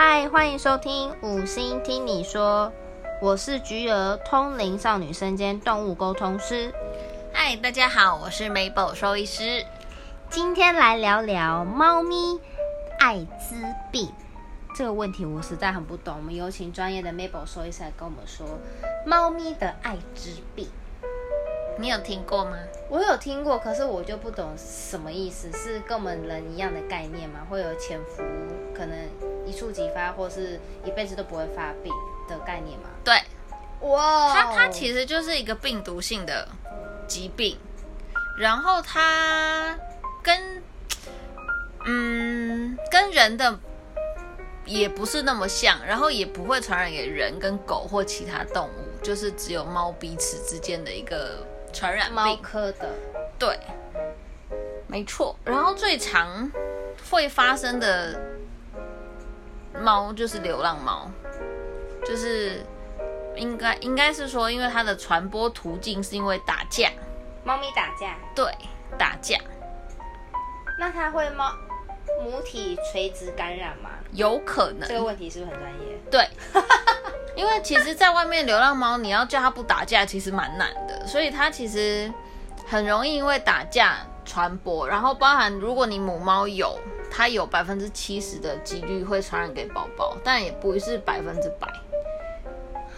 嗨，欢迎收听五星听你说，我是菊儿，通灵少女身兼动物沟通师。嗨，大家好，我是 Mabel 兽医师。今天来聊聊猫咪艾滋病这个问题，我实在很不懂。我们有请专业的 Mabel 兽医师来跟我们说猫咪的艾滋病。你有听过吗？我有听过，可是我就不懂什么意思，是跟我们人一样的概念吗？会有潜伏，可能一触即发，或是一辈子都不会发病的概念吗？对，哇，它它其实就是一个病毒性的疾病，然后它跟嗯跟人的也不是那么像，然后也不会传染给人跟狗或其他动物，就是只有猫彼此之间的一个传染猫病。科的，对，没错。然后最常会发生的猫就是流浪猫，就是应该应该是说，因为它的传播途径是因为打架，猫咪打架，对，打架那它会猫母体垂直感染吗？有可能这个，问题是不是很专业？对。因为其实，在外面流浪猫，你要叫它不打架，其实蛮难的，所以它其实很容易因为打架传播。然后，包含如果你母猫有，它有百分之七十的几率会传染给宝宝，但也不是百分之百。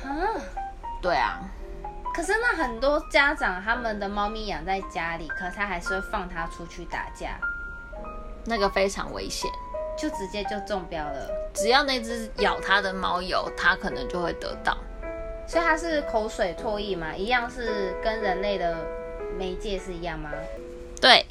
啊，对啊，可是那很多家长他们的猫咪养在家里，可他还是会放它出去打架，那个非常危险。就直接就中标了。只要那只咬它的猫有，它可能就会得到。所以它是口水唾液嘛，一样是跟人类的媒介是一样吗？对，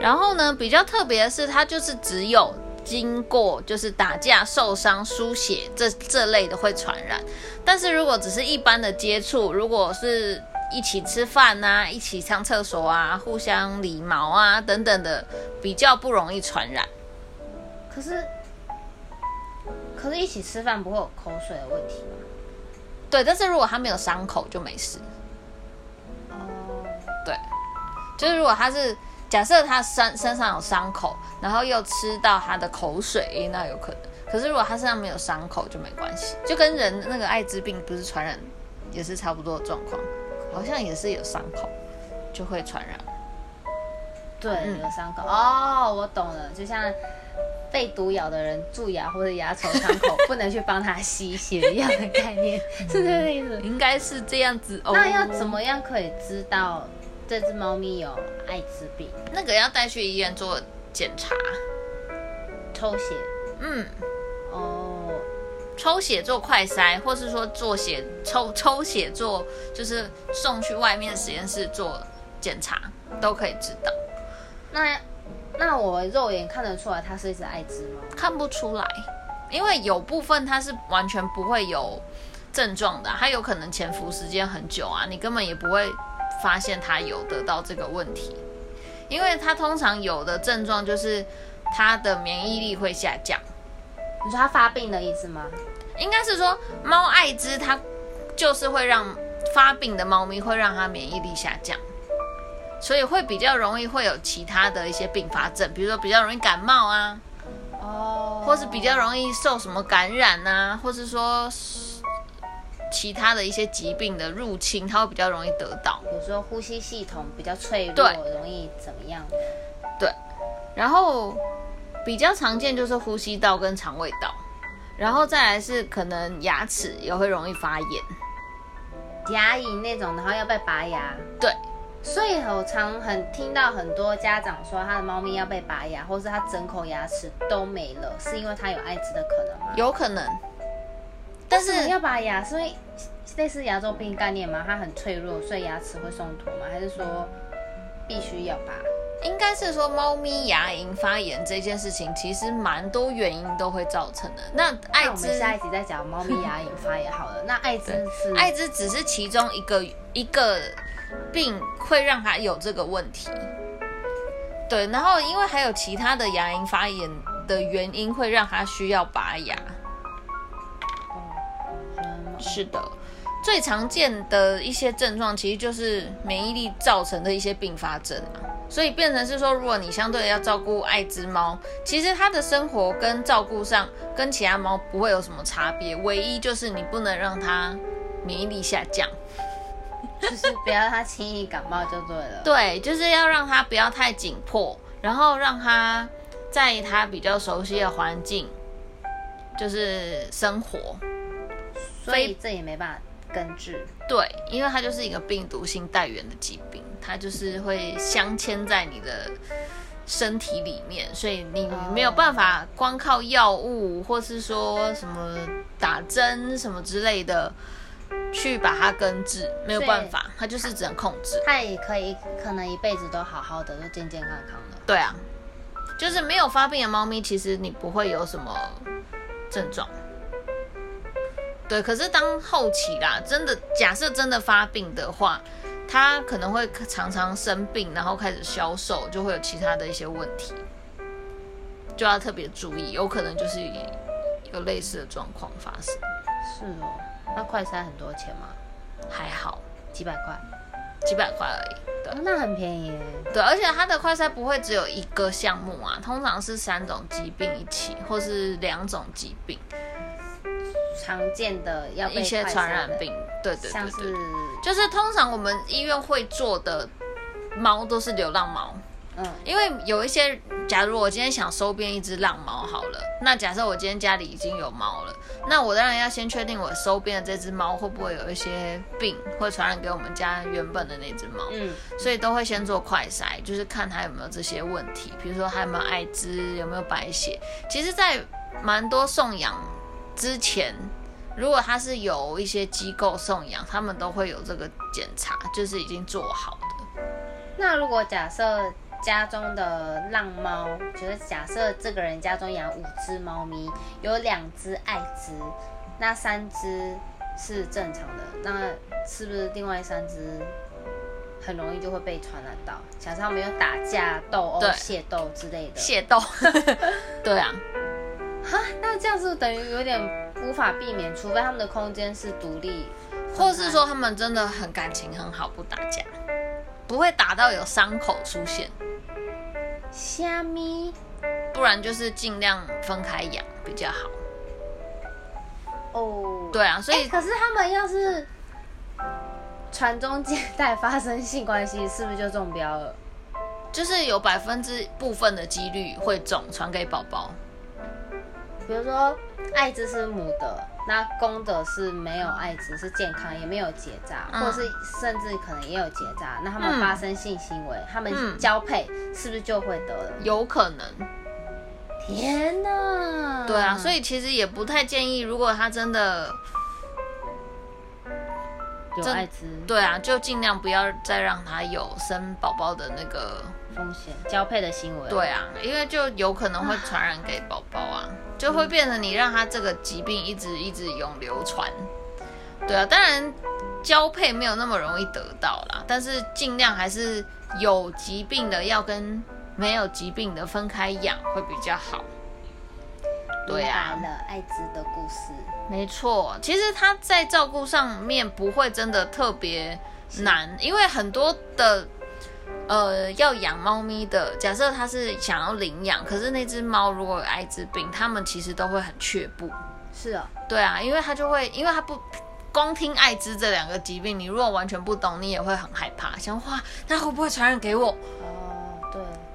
然后呢，比较特别的是，它就是只有经过就是打架受伤、输血这这类的会传染，但是如果只是一般的接触，如果是一起吃饭啊、一起上厕所啊、互相理毛啊等等的，比较不容易传染。可是，可是一起吃饭不会有口水的问题吗？对，但是如果他没有伤口就没事。哦，对，就是如果他是假设他身身上有伤口，然后又吃到他的口水，那有可能。可是如果他身上没有伤口就没关系，就跟人那个艾滋病不是传染也是差不多的状况，好像也是有伤口就会传染。对，嗯有伤口。哦，我懂了，就像被毒咬的人蛀牙或者牙床伤口，不能去帮他吸血一样的概念，是这个意思。应该是这样子哦。那要怎？么样可以知道这只猫咪有艾滋病？那个要带去医院做检查，抽血？嗯，哦，抽血做快筛，或是说做血抽抽血做，就是送去外面实验室做检查，都可以知道。那那我肉眼看得出来它是一只艾滋吗？看不出来，因为有部分它是完全不会有症状的，它有可能潜伏时间很久啊，你根本也不会发现它有得到这个问题，因为它通常有的症状就是它的免疫力会下降，你说它发病的意思吗？应该是说猫艾滋它就是会让发病的猫咪会让它免疫力下降。所以会比较容易会有其他的一些并发症，比如说比较容易感冒啊，哦，或是比较容易受什么感染啊，或是说其他的一些疾病的入侵，它会比较容易得到。比如说呼吸系统比较脆弱，对容易怎么样？对然后比较常见就是呼吸道跟肠胃道，然后再来是可能牙齿也会容易发炎。牙龈那种，然后要被拔牙。对，所以我常很听到很多家长说，他的猫咪要被拔牙，或是他整口牙齿都没了，是因为它有艾滋的可能吗？有可能，但是要拔牙？是因为类似牙周病概念吗？它很脆弱，所以牙齿会松脱吗？还是说必须要拔？应该是说猫咪牙龈发炎这件事情，其实蛮多原因都会造成的。那艾滋下一集再讲猫咪牙龈发炎好了。那艾滋是艾滋只是其中一个一个病会让他有这个问题。对，然后因为还有其他的牙龈发炎的原因，会让他需要拔牙。嗯是的，最常见的一些症状其实就是免疫力造成的一些并发症啊，所以变成是说，如果你相对要照顾爱之猫，其实它的生活跟照顾上跟其他猫不会有什么差别，唯一就是你不能让它免疫力下降。就是不要他轻易感冒就对了。对，就是要让他不要太紧迫，然后让他在他比较熟悉的环境，就是生活。所以这也没办法根治。对，因为它就是一个病毒性带源的疾病，它就是会镶嵌在你的身体里面，所以你没有办法光靠药物或是说什么打针什么之类的。去把它根治，没有办法，它就是只能控制。它也可以，可能一辈子都好好的，都健健康康的。对啊，就是没有发病的猫咪，其实你不会有什么症状。对，可是当后期啦，真的假设真的发病的话，它可能会常常生病，然后开始消瘦，就会有其他的一些问题，就要特别注意，有可能就是有类似的状况发生。是哦。那快筛很多钱吗？还好，几百块，几百块而已。对，那很便宜。对，而且它的快筛不会只有一个项目啊，通常是三种疾病一起，或是两种疾病。常见的要一些传染病，对对对对，就是通常我们医院会做的猫都是流浪猫。嗯，因为有一些，假如我今天想收编一只浪猫好了，那假设我今天家里已经有猫了，那我当然要先确定我收编的这只猫会不会有一些病会传染给我们家原本的那只猫，嗯，所以都会先做快筛，就是看它有没有这些问题，比如说它有没有艾滋，有没有白血。其实，在蛮多送养之前，如果它是有一些机构送养，他们都会有这个检查，就是已经做好的。那如果假设。家中的浪猫，就是假设这个人家中养五只猫咪，有两只爱滋，那三只是正常的，那是不是另外三只很容易就会被传染到？假设他们有打架、斗殴、械斗之类的，械斗，对啊，哈，那这样是等于有点无法避免，除非他们的空间是独立，或是说他们真的很感情很好，不打架，不会打到有伤口出现。虾米，不然就是尽量分开养比较好。哦，对啊，所以可是他们要是传宗接代发生性关系，是不是就中标了？就是有百分之部分的几率会中，传给宝宝。比如说，艾滋是母的。那公的是没有艾滋，是健康，也没有结扎，或是甚至可能也有结扎。那他们发生性行为，他们交配是不是就会得了？有可能。天哪！对啊，所以其实也不太建议，如果他真的有艾滋，对啊，就尽量不要再让他有生宝宝的那个风险，交配的行为。对啊，因为就有可能会传染给宝宝啊。就会变成你让他这个疾病一直一直永流传，对啊，当然交配没有那么容易得到啦，但是尽量还是有疾病的要跟没有疾病的分开养会比较好。对啊，了艾滋的故事，没错，其实他在照顾上面不会真的特别难，因为很多的。呃，要养猫咪的，假设他是想要领养，可是那只猫如果有艾滋病，他们其实都会很却步。是啊，对啊，因为他就会，因为他不光听艾滋这两个疾病，你如果完全不懂，你也会很害怕，想哇，那会不会传染给我？哦，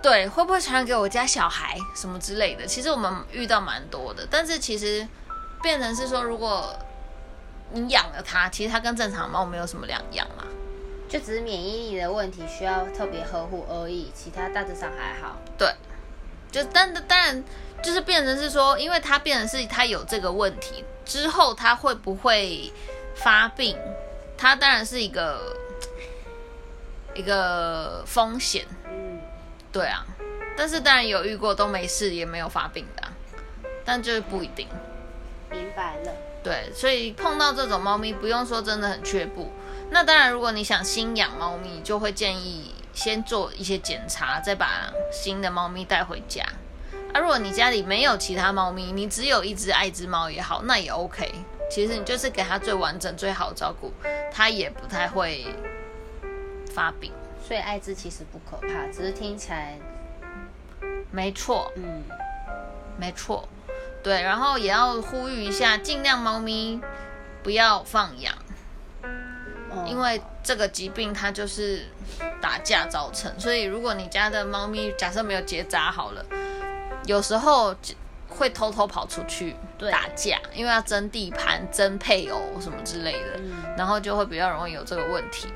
对，对，会不会传染给我家小孩什么之类的？其实我们遇到蛮多的，但是其实变成是说，如果你养了它，其实它跟正常猫没有什么两样嘛。就只是免疫力的问题，需要特别呵护而已，其他大致上还好。对，就但当然就是变成是说，因为它变成是它有这个问题之后，它会不会发病？它当然是一个一个风险。嗯，对啊。但是当然有遇过都没事，也没有发病的，但就是不一定。明白了。对，所以碰到这种猫咪，不用说真的很却步。那当然，如果你想新养猫咪，就会建议先做一些检查，再把新的猫咪带回家。啊，如果你家里没有其他猫咪，你只有一只爱之猫也好，那也 OK。其实你就是给它最完整、最好照顾，它也不太会发病。所以艾滋其实不可怕，只是听起来，没错，嗯，没错，对，然后也要呼吁一下，尽量猫咪不要放养，哦。因为这个疾病它就是打架造成，所以如果你家的猫咪假设没有结扎好了，有时候会偷偷跑出去打架，因为要争地盘、争配偶什么之类的，嗯。然后就会比较容易有这个问题，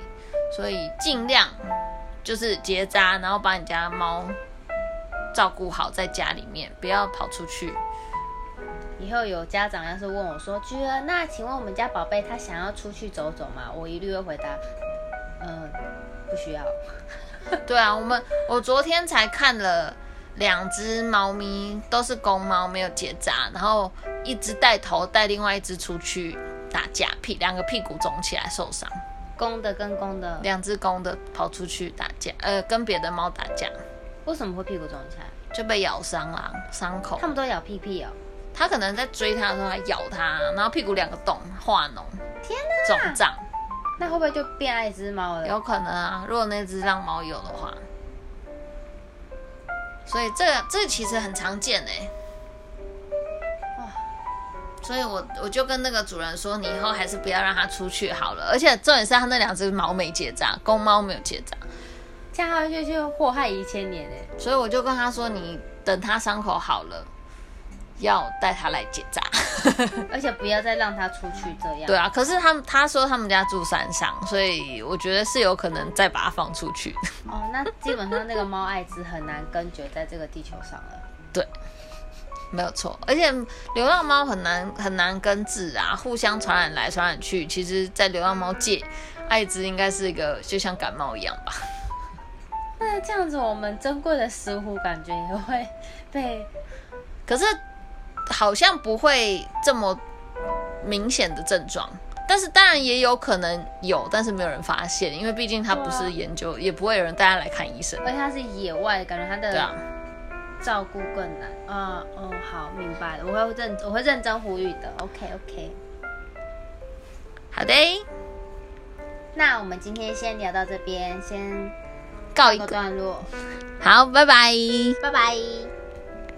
所以尽量就是结扎，然后把你家猫照顾好在家里面，不要跑出去。以后有家长要是问我说：“菊儿，那请问我们家宝贝他想要出去走走吗？”我一律会回答：“嗯、不需要。对啊，我们我昨天才看了两只猫咪，都是公猫，没有结扎，然后一只带头带另外一只出去打架，屁两个屁股肿起来受伤，公的跟公的，两只公的跑出去打架，呃，跟别的猫打架为什么会屁股肿起来？就被咬伤了，伤口他。们都咬屁屁哦。他可能在追它的时候还咬它，然后屁股两个洞化脓天肿胀，那会不会就变爱一只猫了？有可能啊，如果那只让猫有的话。所以这个这个其实很常见哎、哇所以我我就跟那个主人说，你以后还是不要让它出去好了。而且重点是它那两只猫没结扎，公猫没有结扎，这样下去就祸害一千年哎。所以我就跟他说，你等它伤口好了，要带它来结扎。而且不要再让它出去这样。对啊，可是他们他说他们家住山上，所以我觉得是有可能再把它放出去。哦，那基本上那个猫艾滋很难根绝在这个地球上了。对，没有错。而且流浪猫很难很难根治啊，互相传染来传染去。其实，在流浪猫界，艾滋应该是一个就像感冒一样吧。那这样子，我们珍贵的石斛感觉也会被可是好像不会这么明显的症状。但是当然也有可能有，但是没有人发现，因为毕竟它不是研究，也不会有人带它来看医生。而且它是野外，感觉它对啊的，照顾更难。啊、哦，好，明白了，我会认我会认真呼吁的。OK OK，好的，那我们今天先聊到这边，先告一个，段落，好，拜拜。拜拜。